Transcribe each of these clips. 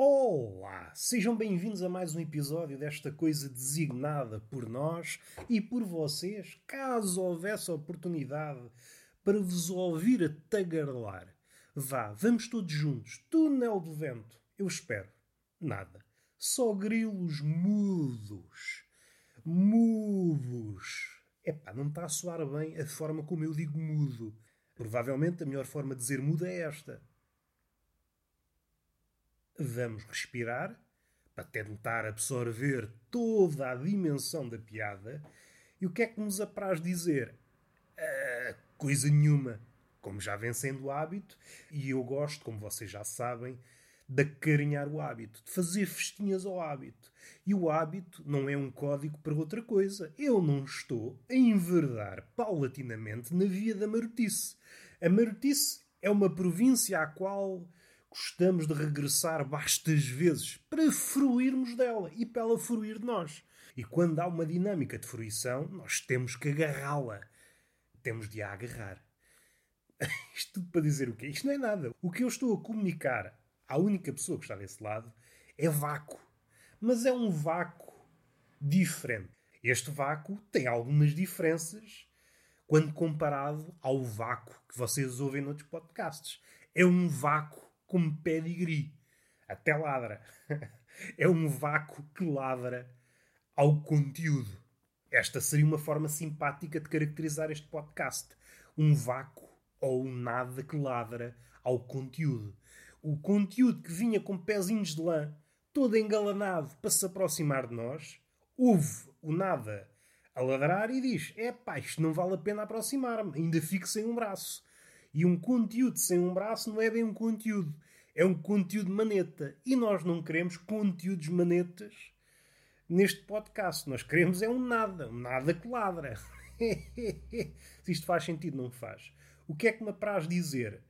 Olá! Sejam bem-vindos a mais um episódio desta coisa designada por nós e por vocês, caso houvesse oportunidade para vos ouvir a tagarelar. Vá, vamos todos juntos. Túnel do vento. Eu espero. Nada. Só grilos mudos. Mudos. Epá, não está a soar bem a forma como eu digo mudo. Provavelmente a melhor forma de dizer mudo é esta. Vamos respirar para tentar absorver toda a dimensão da piada. E o que é que nos apraz dizer? Uh, coisa nenhuma. Como já vem sendo hábito, e eu gosto, como vocês já sabem, de acarinhar o hábito, de fazer festinhas ao hábito. E o hábito não é um código para outra coisa. Eu não estou a enverdar paulatinamente na via da marotice. A marotice é uma província à qual gostamos de regressar bastas vezes para fruirmos dela e para ela fruir de nós. E quando há uma dinâmica de fruição, nós temos que agarrá-la. Temos de a agarrar. Isto tudo para dizer o quê? Isto não é nada. O que eu estou a comunicar à única pessoa que está desse lado é vácuo. Mas é um vácuo diferente. Este vácuo tem algumas diferenças quando comparado ao vácuo que vocês ouvem noutros podcasts. É um vácuo como pedigree. Até ladra. é um vácuo que ladra ao conteúdo. Esta seria uma forma simpática de caracterizar este podcast. Um vácuo ou um nada que ladra ao conteúdo. O conteúdo que vinha com pezinhos de lã, todo engalanado para se aproximar de nós, ouve o nada a ladrar e diz: É pá, isto não vale a pena aproximar-me, ainda fico sem um braço. E um conteúdo sem um braço não é bem um conteúdo, é um conteúdo maneta. E nós não queremos conteúdos manetas neste podcast. Nós queremos é um nada, um nada que ladra. Se isto faz sentido, não faz. O que é que me apraz dizer?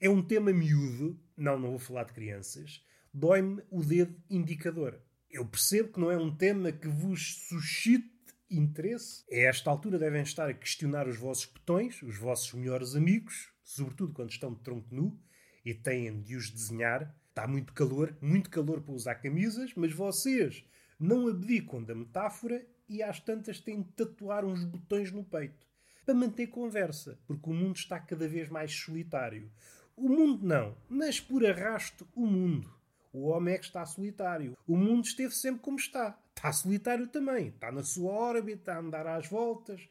É um tema miúdo, não, não vou falar de crianças, dói-me o dedo indicador. Eu percebo que não é um tema que vos suscite interesse. A esta altura devem estar a questionar os vossos botões, os vossos melhores amigos, sobretudo quando estão de tronco nu e têm de os desenhar. Está muito calor, muito calor para usar camisas, mas vocês não abdicam da metáfora e às tantas têm de tatuar uns botões no peito para manter conversa, porque o mundo está cada vez mais solitário. O mundo não, mas por arrasto o mundo. O homem é que está solitário. O mundo esteve sempre como está. Está solitário também. Está na sua órbita, a andar às voltas.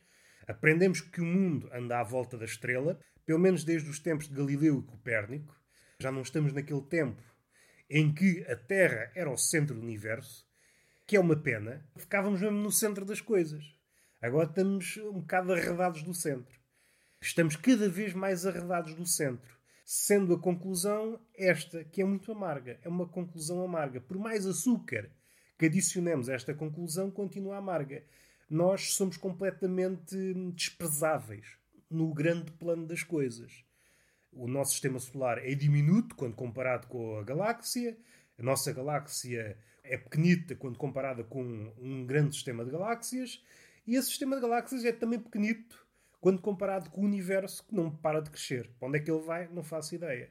Aprendemos que o mundo anda à volta da estrela, pelo menos desde os tempos de Galileu e Copérnico. Já não estamos naquele tempo em que a Terra era o centro do universo, que é uma pena. Ficávamos mesmo no centro das coisas. Agora estamos um bocado arredados do centro. Estamos cada vez mais arredados do centro. Sendo a conclusão esta, que é muito amarga. É uma conclusão amarga. Por mais açúcar que adicionemos a esta conclusão, continua amarga. Nós somos completamente desprezáveis no grande plano das coisas. O nosso sistema solar é diminuto quando comparado com a galáxia. A nossa galáxia é pequenita quando comparada com um grande sistema de galáxias. E esse sistema de galáxias é também pequenito quando comparado com o universo que não para de crescer. Para onde é que ele vai? Não faço ideia.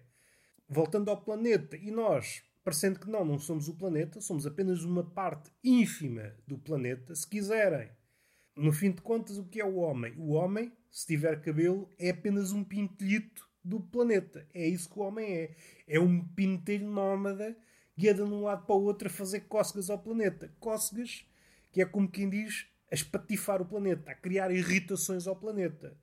Voltando ao planeta, e nós, parecendo que não, não somos o planeta, somos apenas uma parte ínfima do planeta, se quiserem. No fim de contas, o que é o homem? O homem, se tiver cabelo, é apenas um pintelhito do planeta. É isso que o homem é. É um pintelho nómada anda de um lado para o outro a fazer cócegas ao planeta. Cócegas que é como quem diz a espatifar o planeta, a criar irritações ao planeta.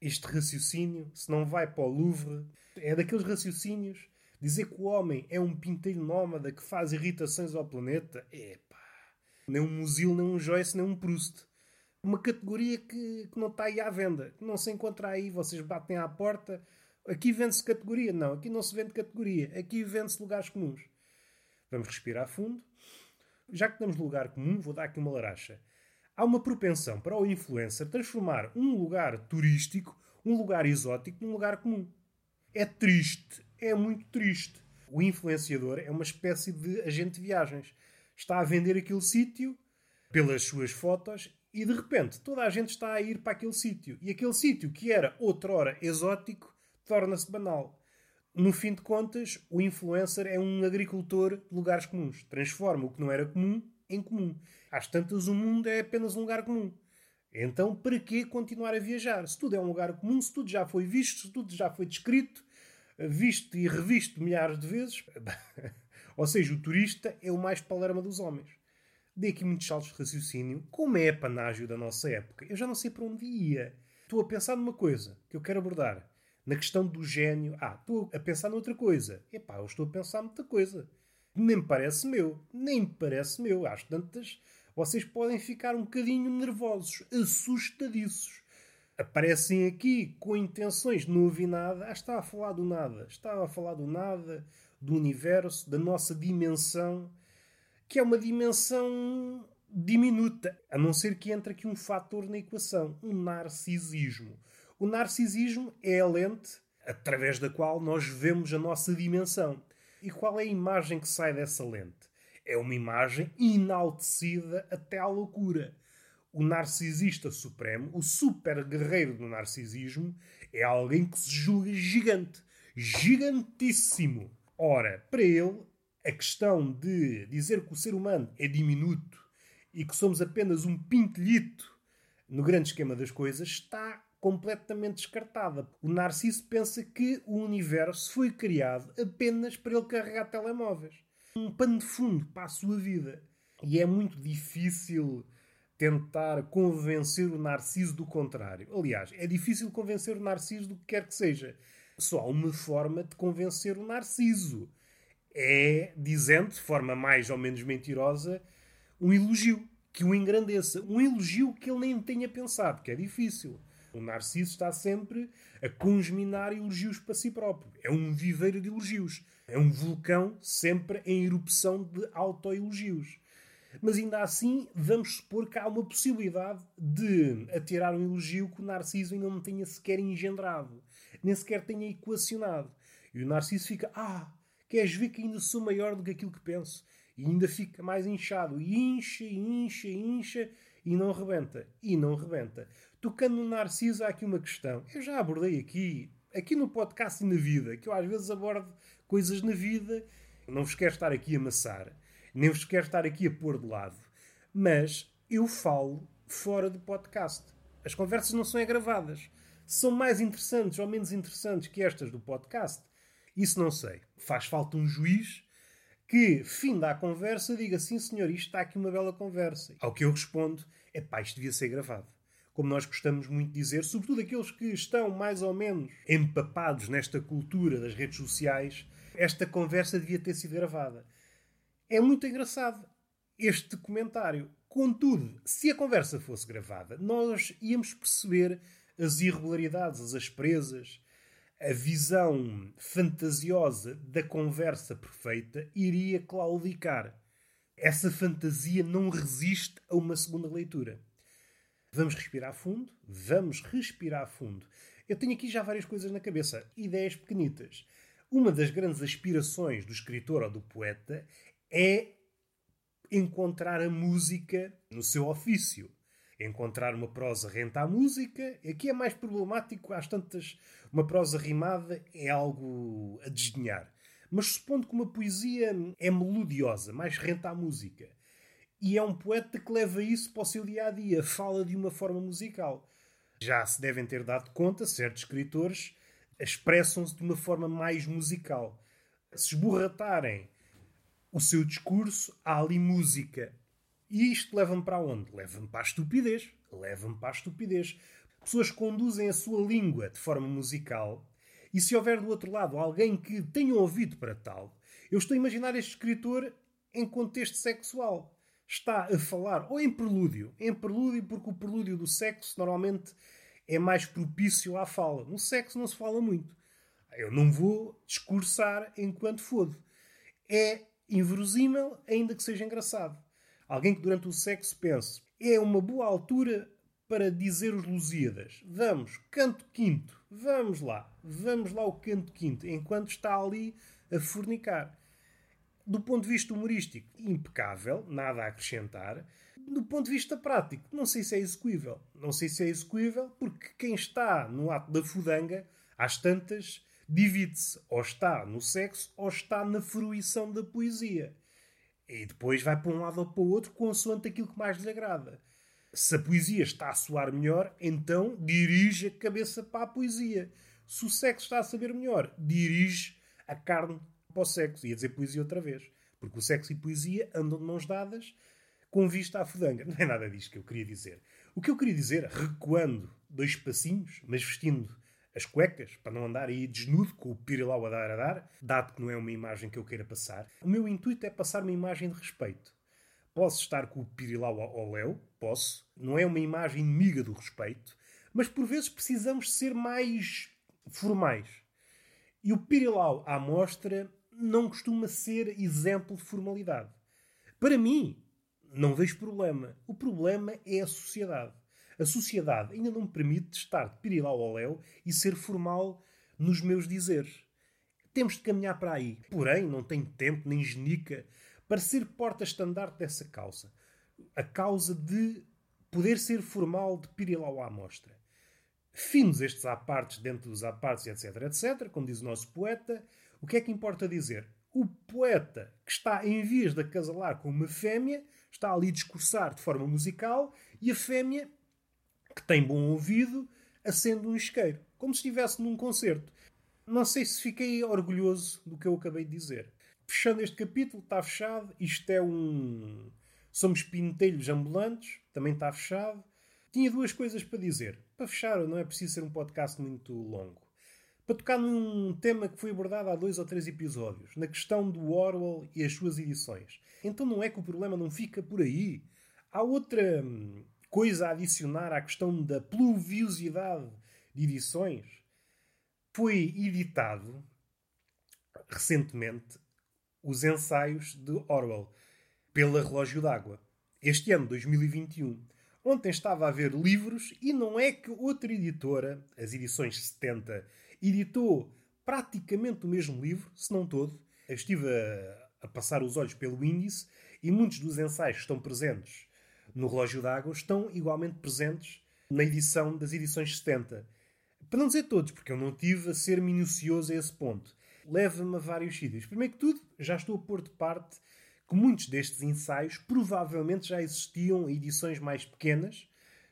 Este raciocínio, se não vai para o Louvre, é daqueles raciocínios. Dizer que o homem é um pintelho nómada que faz irritações ao planeta, é pá. Nem um Musil, nem um Joyce, nem um Proust. Uma categoria que, que não está aí à venda, que não se encontra aí. Vocês batem à porta. Aqui vende-se categoria. Não, aqui não se vende categoria. Aqui vende-se lugares comuns. Vamos respirar fundo. Já que temos lugar comum, vou dar aqui uma laracha há uma propensão para o influencer transformar um lugar turístico, um lugar exótico, num lugar comum. É triste, é muito triste. O influenciador é uma espécie de agente de viagens. Está a vender aquele sítio pelas suas fotos e de repente toda a gente está a ir para aquele sítio. E aquele sítio que era outrora exótico torna-se banal. No fim de contas, o influencer é um agricultor de lugares comuns. Transforma o que não era comum em comum. Às tantas, o mundo é apenas um lugar comum. Então, para que continuar a viajar? Se tudo é um lugar comum, se tudo já foi visto, se tudo já foi descrito, visto e revisto milhares de vezes. Ou seja, o turista é o mais palerma dos homens. Dei aqui muitos saltos de raciocínio. Como é panágio da nossa época? Eu já não sei para onde ia. Estou a pensar numa coisa que eu quero abordar na questão do gênio. Ah, estou a pensar noutra coisa. Epá, eu estou a pensar noutra coisa. Nem me parece meu. Nem me parece meu. Às tantas, vocês podem ficar um bocadinho nervosos, assustadiços. Aparecem aqui com intenções não ouvir nada. Ah, está a falar do nada. Estava a falar do nada, do universo, da nossa dimensão, que é uma dimensão diminuta, a não ser que entre aqui um fator na equação, um narcisismo. O narcisismo é a lente através da qual nós vemos a nossa dimensão. E qual é a imagem que sai dessa lente? É uma imagem enaltecida até à loucura. O narcisista supremo, o super guerreiro do narcisismo, é alguém que se julga gigante. Gigantíssimo. Ora, para ele, a questão de dizer que o ser humano é diminuto e que somos apenas um pintelhito no grande esquema das coisas está completamente descartada. O Narciso pensa que o universo foi criado apenas para ele carregar telemóveis. Um pano de fundo para a sua vida. E é muito difícil tentar convencer o Narciso do contrário. Aliás, é difícil convencer o Narciso do que quer que seja. Só há uma forma de convencer o Narciso. É dizendo, de forma mais ou menos mentirosa, um elogio que o engrandeça. Um elogio que ele nem tenha pensado, que é difícil. O Narciso está sempre a congeminar elogios para si próprio. É um viveiro de elogios. É um vulcão sempre em erupção de autoelogios. Mas ainda assim, vamos supor que há uma possibilidade de atirar um elogio que o Narciso ainda não tenha sequer engendrado, nem sequer tenha equacionado. E o Narciso fica: Ah, queres ver que ainda sou maior do que aquilo que penso? E ainda fica mais inchado. E incha, incha, incha, e não rebenta. E não rebenta. Tocando no Narciso, há aqui uma questão. Eu já abordei aqui, aqui no podcast e na vida, que eu às vezes abordo coisas na vida, não vos quero estar aqui a amassar, nem vos quero estar aqui a pôr de lado, mas eu falo fora do podcast. As conversas não são gravadas. São mais interessantes ou menos interessantes que estas do podcast? Isso não sei. Faz falta um juiz que, fim da conversa, diga sim, senhor, isto está aqui uma bela conversa. Ao que eu respondo, é pá, isto devia ser gravado como nós gostamos muito de dizer, sobretudo aqueles que estão mais ou menos empapados nesta cultura das redes sociais, esta conversa devia ter sido gravada. É muito engraçado este comentário. Contudo, se a conversa fosse gravada, nós íamos perceber as irregularidades, as asperezas, a visão fantasiosa da conversa perfeita iria claudicar. Essa fantasia não resiste a uma segunda leitura. Vamos respirar fundo? Vamos respirar fundo. Eu tenho aqui já várias coisas na cabeça, ideias pequenitas. Uma das grandes aspirações do escritor ou do poeta é encontrar a música no seu ofício. Encontrar uma prosa renta à música. Aqui é mais problemático, às tantas, uma prosa rimada é algo a desdenhar. Mas supondo que uma poesia é melodiosa, mais renta à música, e é um poeta que leva isso para o seu dia a dia, fala de uma forma musical. Já se devem ter dado conta, certos escritores expressam-se de uma forma mais musical. Se esborratarem o seu discurso, há ali música. E isto leva-me para onde? Leva-me para a estupidez. Leva-me para a estupidez. Pessoas conduzem a sua língua de forma musical e se houver do outro lado alguém que tenha ouvido para tal, eu estou a imaginar este escritor em contexto sexual está a falar, ou em prelúdio, em prelúdio, porque o prelúdio do sexo normalmente é mais propício à fala. No sexo não se fala muito. Eu não vou discursar enquanto fodo. É inverosímil, ainda que seja engraçado. Alguém que durante o sexo pense é uma boa altura para dizer os Lusíadas. Vamos, canto quinto. Vamos lá. Vamos lá o canto quinto. Enquanto está ali a fornicar do ponto de vista humorístico, impecável, nada a acrescentar. Do ponto de vista prático, não sei se é execuível. Não sei se é execuível porque quem está no ato da fudanga, às tantas, divide-se. Ou está no sexo ou está na fruição da poesia. E depois vai para um lado ou para o outro consoante aquilo que mais lhe agrada. Se a poesia está a soar melhor, então dirige a cabeça para a poesia. Se o sexo está a saber melhor, dirige a carne para o sexo. Ia dizer poesia outra vez. Porque o sexo e poesia andam de mãos dadas com vista à fudanga. Não é nada disto que eu queria dizer. O que eu queria dizer, recuando dois passinhos, mas vestindo as cuecas, para não andar aí desnudo com o pirilau a dar a dar, dado que não é uma imagem que eu queira passar, o meu intuito é passar uma imagem de respeito. Posso estar com o pirilau ao léu, posso, não é uma imagem inimiga do respeito, mas por vezes precisamos ser mais formais. E o pirilau à mostra não costuma ser exemplo de formalidade. Para mim, não vejo problema. O problema é a sociedade. A sociedade ainda não me permite estar de pirilau ao léu e ser formal nos meus dizeres. Temos de caminhar para aí. Porém, não tenho tempo nem genica para ser porta-estandarte dessa causa. A causa de poder ser formal de pirilau à mostra. Finos estes apartes dentro dos apartes, etc, etc, como diz o nosso poeta, o que é que importa dizer? O poeta que está em vias de acasalar com uma fêmea está ali a discursar de forma musical e a fêmea que tem bom ouvido, acende um isqueiro, como se estivesse num concerto. Não sei se fiquei orgulhoso do que eu acabei de dizer. Fechando este capítulo, está fechado. Isto é um. Somos pintelhos ambulantes, também está fechado. Tinha duas coisas para dizer. Para fechar, não é preciso ser um podcast muito longo. Para tocar num tema que foi abordado há dois ou três episódios, na questão do Orwell e as suas edições. Então não é que o problema não fica por aí. Há outra hum, coisa a adicionar à questão da pluviosidade de edições, foi editado recentemente os ensaios de Orwell pela Relógio d'Água. Este ano, 2021. Ontem estava a ver livros e não é que outra editora, as edições 70, editou praticamente o mesmo livro, se não todo. Eu estive a, a passar os olhos pelo índice e muitos dos ensaios que estão presentes no Relógio d'Água estão igualmente presentes na edição das edições 70. Para não dizer todos, porque eu não tive a ser minucioso a esse ponto. Leva-me a vários sítios. Primeiro que tudo, já estou a pôr de parte que muitos destes ensaios provavelmente já existiam em edições mais pequenas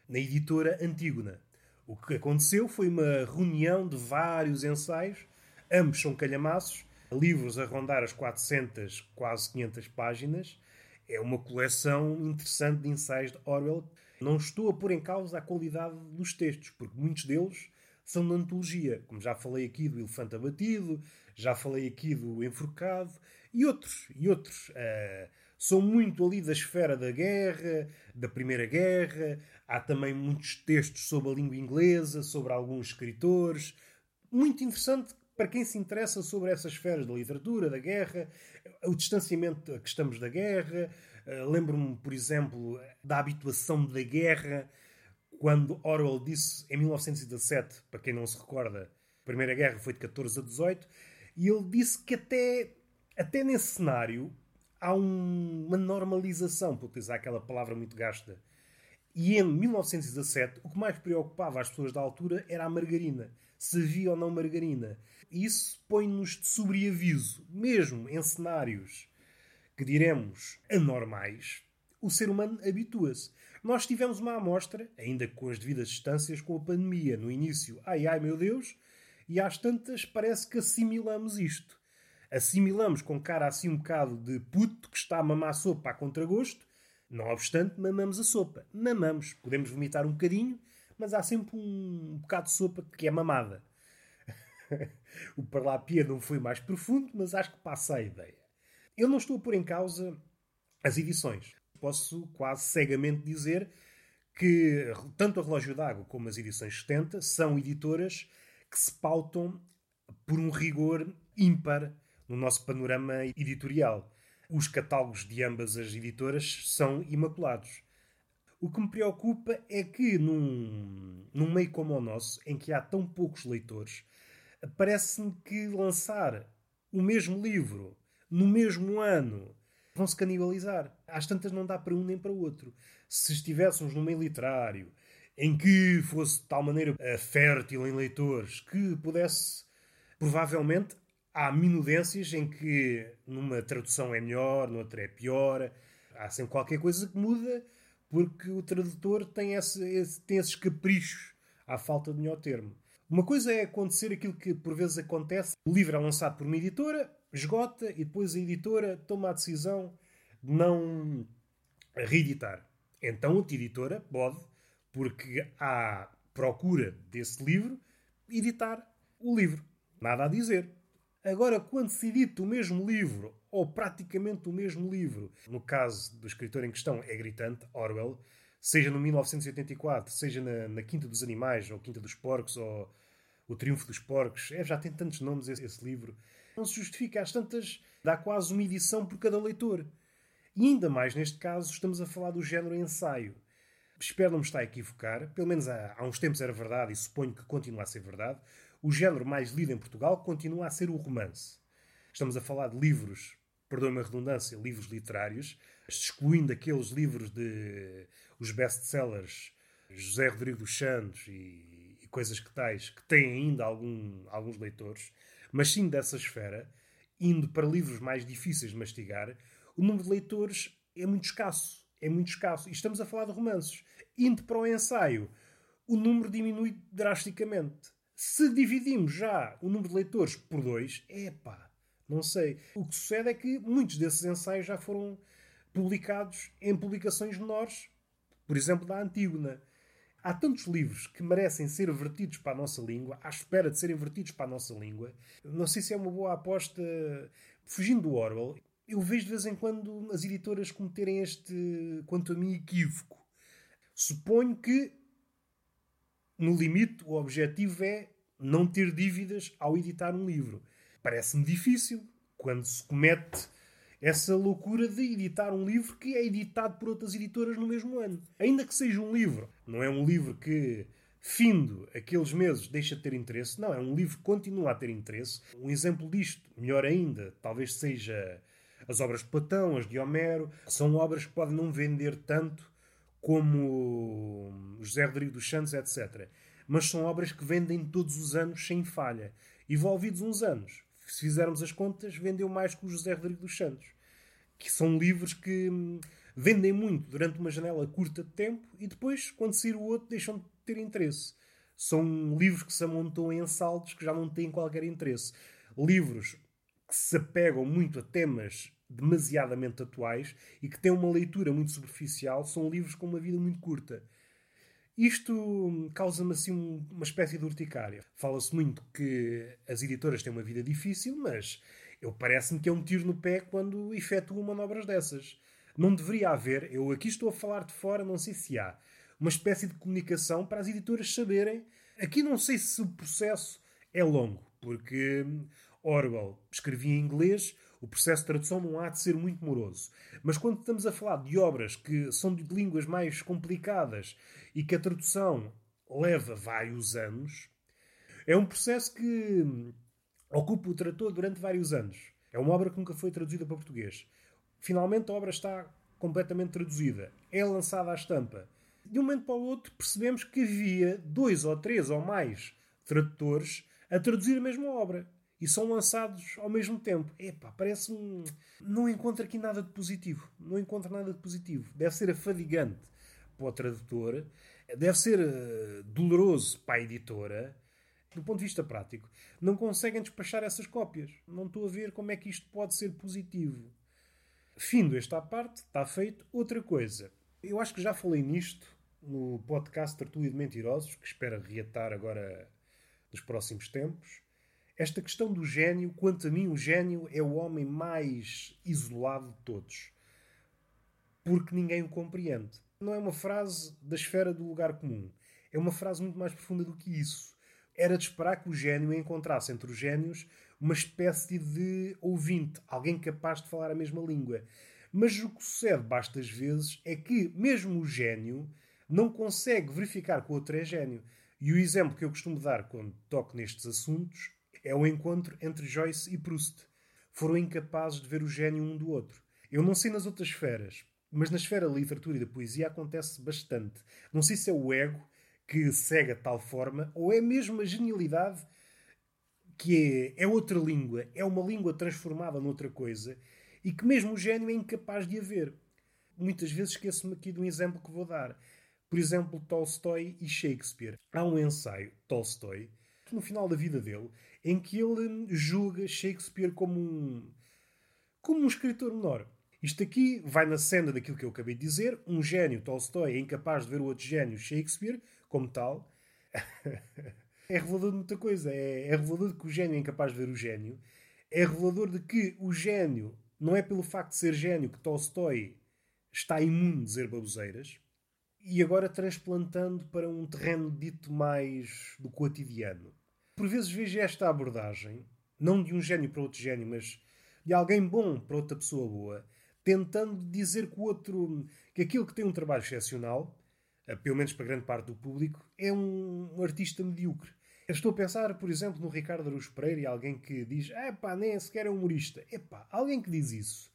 na editora Antígona. O que aconteceu foi uma reunião de vários ensaios, ambos são calhamaços, livros a rondar as 400, quase 500 páginas, é uma coleção interessante de ensaios de Orwell. Não estou a pôr em causa a qualidade dos textos, porque muitos deles são de antologia, como já falei aqui do Elefante Abatido, já falei aqui do Enforcado e outros. E outros. Uh, são muito ali da esfera da guerra, da Primeira Guerra. Há também muitos textos sobre a língua inglesa, sobre alguns escritores. Muito interessante para quem se interessa sobre essas esferas da literatura, da guerra, o distanciamento a que estamos da guerra. Uh, Lembro-me, por exemplo, da habituação da guerra, quando Orwell disse em 1917, para quem não se recorda, a Primeira Guerra foi de 14 a 18, e ele disse que até, até nesse cenário há um, uma normalização, por utilizar aquela palavra muito gasta. E em 1917, o que mais preocupava as pessoas da altura era a margarina. Se havia ou não margarina. Isso põe-nos de sobreaviso, mesmo em cenários que diremos anormais, o ser humano habitua-se. Nós tivemos uma amostra, ainda com as devidas distâncias, com a pandemia. No início, ai ai meu Deus, e às tantas parece que assimilamos isto. Assimilamos com cara assim um bocado de puto que está a mamar sopa a contragosto. Não obstante, mamamos a sopa. Mamamos. Podemos vomitar um bocadinho, mas há sempre um bocado de sopa que é mamada. o Parlapia não foi mais profundo, mas acho que passa a ideia. Eu não estou a pôr em causa as edições. Posso quase cegamente dizer que tanto a Relógio d'Água como as edições 70 são editoras que se pautam por um rigor ímpar no nosso panorama editorial. Os catálogos de ambas as editoras são imaculados. O que me preocupa é que, num, num meio como o nosso, em que há tão poucos leitores, parece-me que lançar o mesmo livro no mesmo ano vão se canibalizar. Às tantas não dá para um nem para outro. Se estivéssemos no meio literário em que fosse de tal maneira fértil em leitores que pudesse Provavelmente há minudências em que numa tradução é melhor, noutra é pior. Há sempre qualquer coisa que muda porque o tradutor tem, esse, esse, tem esses caprichos à falta de melhor termo. Uma coisa é acontecer aquilo que por vezes acontece: o livro é lançado por uma editora, esgota e depois a editora toma a decisão de não reeditar. Então a editora pode, porque há procura desse livro, editar o livro. Nada a dizer. Agora, quando se edita o mesmo livro, ou praticamente o mesmo livro, no caso do escritor em questão é gritante, Orwell, seja no 1984, seja na, na Quinta dos Animais, ou Quinta dos Porcos, ou O Triunfo dos Porcos, é, já tem tantos nomes esse, esse livro, não se justifica. Às tantas, dá quase uma edição por cada leitor. E ainda mais neste caso, estamos a falar do género ensaio. Espero não me estar a equivocar, pelo menos há, há uns tempos era verdade e suponho que continua a ser verdade. O género mais lido em Portugal continua a ser o romance. Estamos a falar de livros, perdoe-me a redundância, livros literários, excluindo aqueles livros de os best-sellers José Rodrigo dos Santos e, e, coisas que tais, que têm ainda algum, alguns leitores, mas sim dessa esfera, indo para livros mais difíceis de mastigar, o número de leitores é muito escasso. É muito escasso. E estamos a falar de romances. Indo para o ensaio, o número diminui drasticamente. Se dividimos já o número de leitores por dois, epá, não sei. O que sucede é que muitos desses ensaios já foram publicados em publicações menores, por exemplo, da Antígona. Há tantos livros que merecem ser vertidos para a nossa língua, à espera de serem vertidos para a nossa língua. Não sei se é uma boa aposta. Fugindo do Orwell, eu vejo de vez em quando as editoras cometerem este, quanto a mim, equívoco. Suponho que, no limite, o objetivo é não ter dívidas ao editar um livro. Parece-me difícil quando se comete essa loucura de editar um livro que é editado por outras editoras no mesmo ano. Ainda que seja um livro, não é um livro que, findo aqueles meses, deixa de ter interesse. Não, é um livro que continua a ter interesse. Um exemplo disto, melhor ainda, talvez seja as obras de Platão, as de Homero, são obras que podem não vender tanto como José Rodrigo dos Santos, etc. Mas são obras que vendem todos os anos sem falha. Envolvidos uns anos, se fizermos as contas, vendeu mais que o José Rodrigo dos Santos. Que são livros que hum, vendem muito durante uma janela curta de tempo e depois, quando sair o outro, deixam de ter interesse. São livros que se amontam em saldos que já não têm qualquer interesse. Livros que se apegam muito a temas demasiadamente atuais e que têm uma leitura muito superficial, são livros com uma vida muito curta. Isto causa-me assim uma espécie de urticária. Fala-se muito que as editoras têm uma vida difícil, mas eu parece-me que é um tiro no pé quando efetuam manobras dessas. Não deveria haver, eu aqui estou a falar de fora, não sei se há, uma espécie de comunicação para as editoras saberem. Aqui não sei se o processo é longo, porque Orwell escrevia em inglês, o processo de tradução não há de ser muito moroso. Mas quando estamos a falar de obras que são de línguas mais complicadas e que a tradução leva vários anos, é um processo que ocupa o tradutor durante vários anos. É uma obra que nunca foi traduzida para português. Finalmente a obra está completamente traduzida. É lançada à estampa. De um momento para o outro percebemos que havia dois ou três ou mais tradutores a traduzir a mesma obra e são lançados ao mesmo tempo. Epá, parece-me. Não encontro aqui nada de positivo. Não encontro nada de positivo. Deve ser afadigante para o tradutor, deve ser uh, doloroso para a editora. Do ponto de vista prático, não conseguem despachar essas cópias. Não estou a ver como é que isto pode ser positivo. Findo esta parte, está feito. Outra coisa, eu acho que já falei nisto no podcast Tertúlio de Mentirosos, que espero reatar agora nos próximos tempos. Esta questão do gênio, quanto a mim, o gênio é o homem mais isolado de todos. Porque ninguém o compreende. Não é uma frase da esfera do lugar comum. É uma frase muito mais profunda do que isso. Era de esperar que o gênio encontrasse entre os gênios uma espécie de ouvinte, alguém capaz de falar a mesma língua. Mas o que sucede bastas vezes é que, mesmo o gênio, não consegue verificar que o outro é gênio. E o exemplo que eu costumo dar quando toco nestes assuntos é o encontro entre Joyce e Proust. Foram incapazes de ver o gênio um do outro. Eu não sei nas outras esferas, mas na esfera da literatura e da poesia acontece bastante. Não sei se é o ego que cega tal forma ou é mesmo a genialidade que é, é outra língua, é uma língua transformada noutra coisa e que mesmo o gênio é incapaz de haver. Muitas vezes esqueço-me aqui de um exemplo que vou dar. Por exemplo, Tolstói e Shakespeare. Há um ensaio, Tolstói, no final da vida dele, em que ele julga Shakespeare como um, como um escritor menor. Isto aqui vai na cena daquilo que eu acabei de dizer. Um gênio, Tolstói, é incapaz de ver o outro gênio, Shakespeare, como tal. é revelador de muita coisa. É, é revelador de que o gênio é incapaz de ver o gênio. É revelador de que o gênio, não é pelo facto de ser gênio que Tolstói está imune de dizer baboseiras. E agora transplantando para um terreno dito mais do cotidiano. Por vezes vejo esta abordagem, não de um gênio para outro gênio, mas de alguém bom para outra pessoa boa, tentando dizer que o outro, que aquilo que tem um trabalho excepcional, eh, pelo menos para grande parte do público, é um, artista medíocre. Eu estou a pensar, por exemplo, no Ricardo Aruz Pereira e alguém que diz é pá, nem sequer é humorista. É alguém que diz isso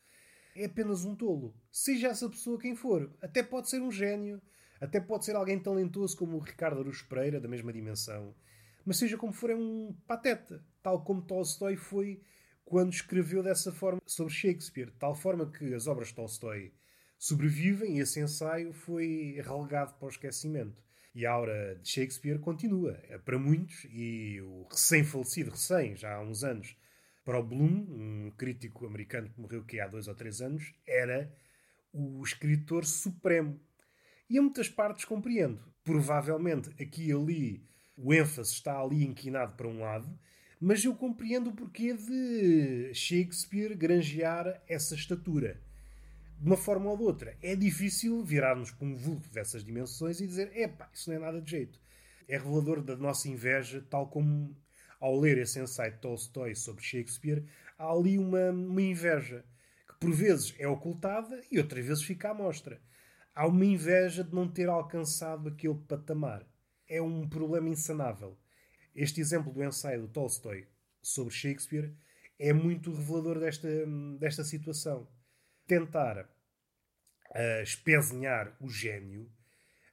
é apenas um tolo. Seja essa pessoa quem for. Até pode ser um gênio, até pode ser alguém talentoso como o Ricardo Aruz Pereira, da mesma dimensão. Mas seja como for, é um pateta. Tal como Tolstói foi quando escreveu dessa forma sobre Shakespeare. De tal forma que as obras de Tolstói sobrevivem e esse ensaio foi relegado para o esquecimento. E a aura de Shakespeare continua. É para muitos, e o recém-falecido, recém, já há uns anos, para o Bloom, um crítico americano que morreu que há dois ou três anos, era o escritor supremo. E a muitas partes compreendo. Provavelmente aqui e ali o ênfase está ali inclinado para um lado, mas eu compreendo o porquê de Shakespeare granjear essa estatura. De uma forma ou de outra. É difícil virarmos para um vulto dessas dimensões e dizer: epá, isso não é nada de jeito. É revelador da nossa inveja, tal como ao ler esse ensaio de Tolstói sobre Shakespeare, há ali uma, uma inveja que por vezes é ocultada e outras vezes fica à mostra. Há uma inveja de não ter alcançado aquele patamar. É um problema insanável. Este exemplo do ensaio do Tolstói sobre Shakespeare é muito revelador desta, desta situação. Tentar uh, espezinhar o gênio,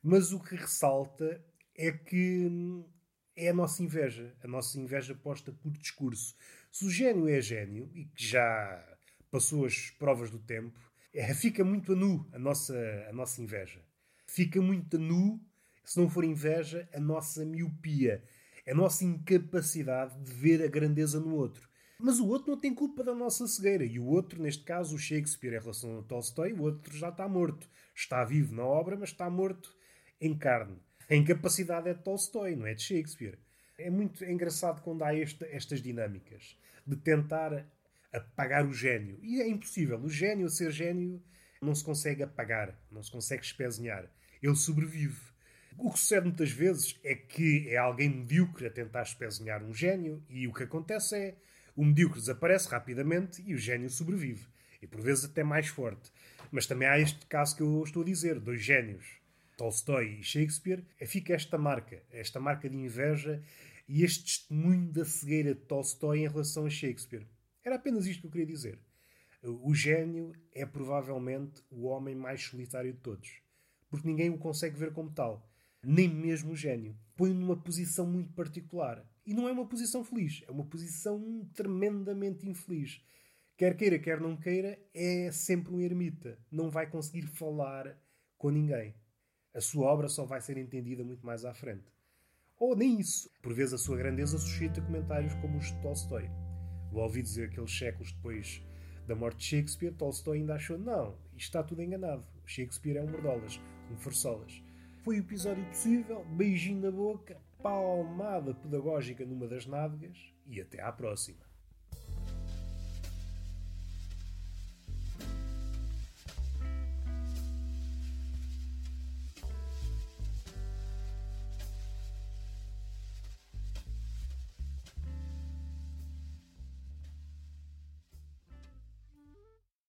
mas o que ressalta é que hum, é a nossa inveja, a nossa inveja posta por discurso. Se o gênio é gênio e que já passou as provas do tempo, é, fica muito a nu a nossa, a nossa inveja. Fica muito a nu, se não for inveja, a nossa miopia, a nossa incapacidade de ver a grandeza no outro. Mas o outro não tem culpa da nossa cegueira. E o outro, neste caso, o Shakespeare, em relação a Tolstói, o outro já está morto. Está vivo na obra, mas está morto em carne. A incapacidade é de Tolstói, não é de Shakespeare. É muito engraçado quando há esta, estas dinâmicas de tentar apagar o gênio. E é impossível. O gênio, ser gênio, não se consegue apagar, não se consegue espezinhar. Ele sobrevive. O que sucede muitas vezes é que é alguém medíocre a tentar espezinhar um gênio e o que acontece é o medíocre desaparece rapidamente e o gênio sobrevive. E por vezes até mais forte. Mas também há este caso que eu estou a dizer: dois gênios, Tolstói e Shakespeare, fica esta marca, esta marca de inveja e este testemunho da cegueira de Tolstói em relação a Shakespeare. Era apenas isto que eu queria dizer. O gênio é provavelmente o homem mais solitário de todos, porque ninguém o consegue ver como tal, nem mesmo o gênio. Põe-o numa posição muito particular. E não é uma posição feliz, é uma posição tremendamente infeliz. Quer queira, quer não queira, é sempre um ermita. Não vai conseguir falar com ninguém. A sua obra só vai ser entendida muito mais à frente. Ou nem isso. Por vezes a sua grandeza suscita comentários como os de Tolstói. Vou ouvir dizer que aqueles séculos depois da morte de Shakespeare, Tolstói ainda achou não, isto está tudo enganado. Shakespeare é um mordolas, um farsolas. Foi o episódio possível, beijinho na boca, palmada pedagógica numa das nádegas. E até à próxima.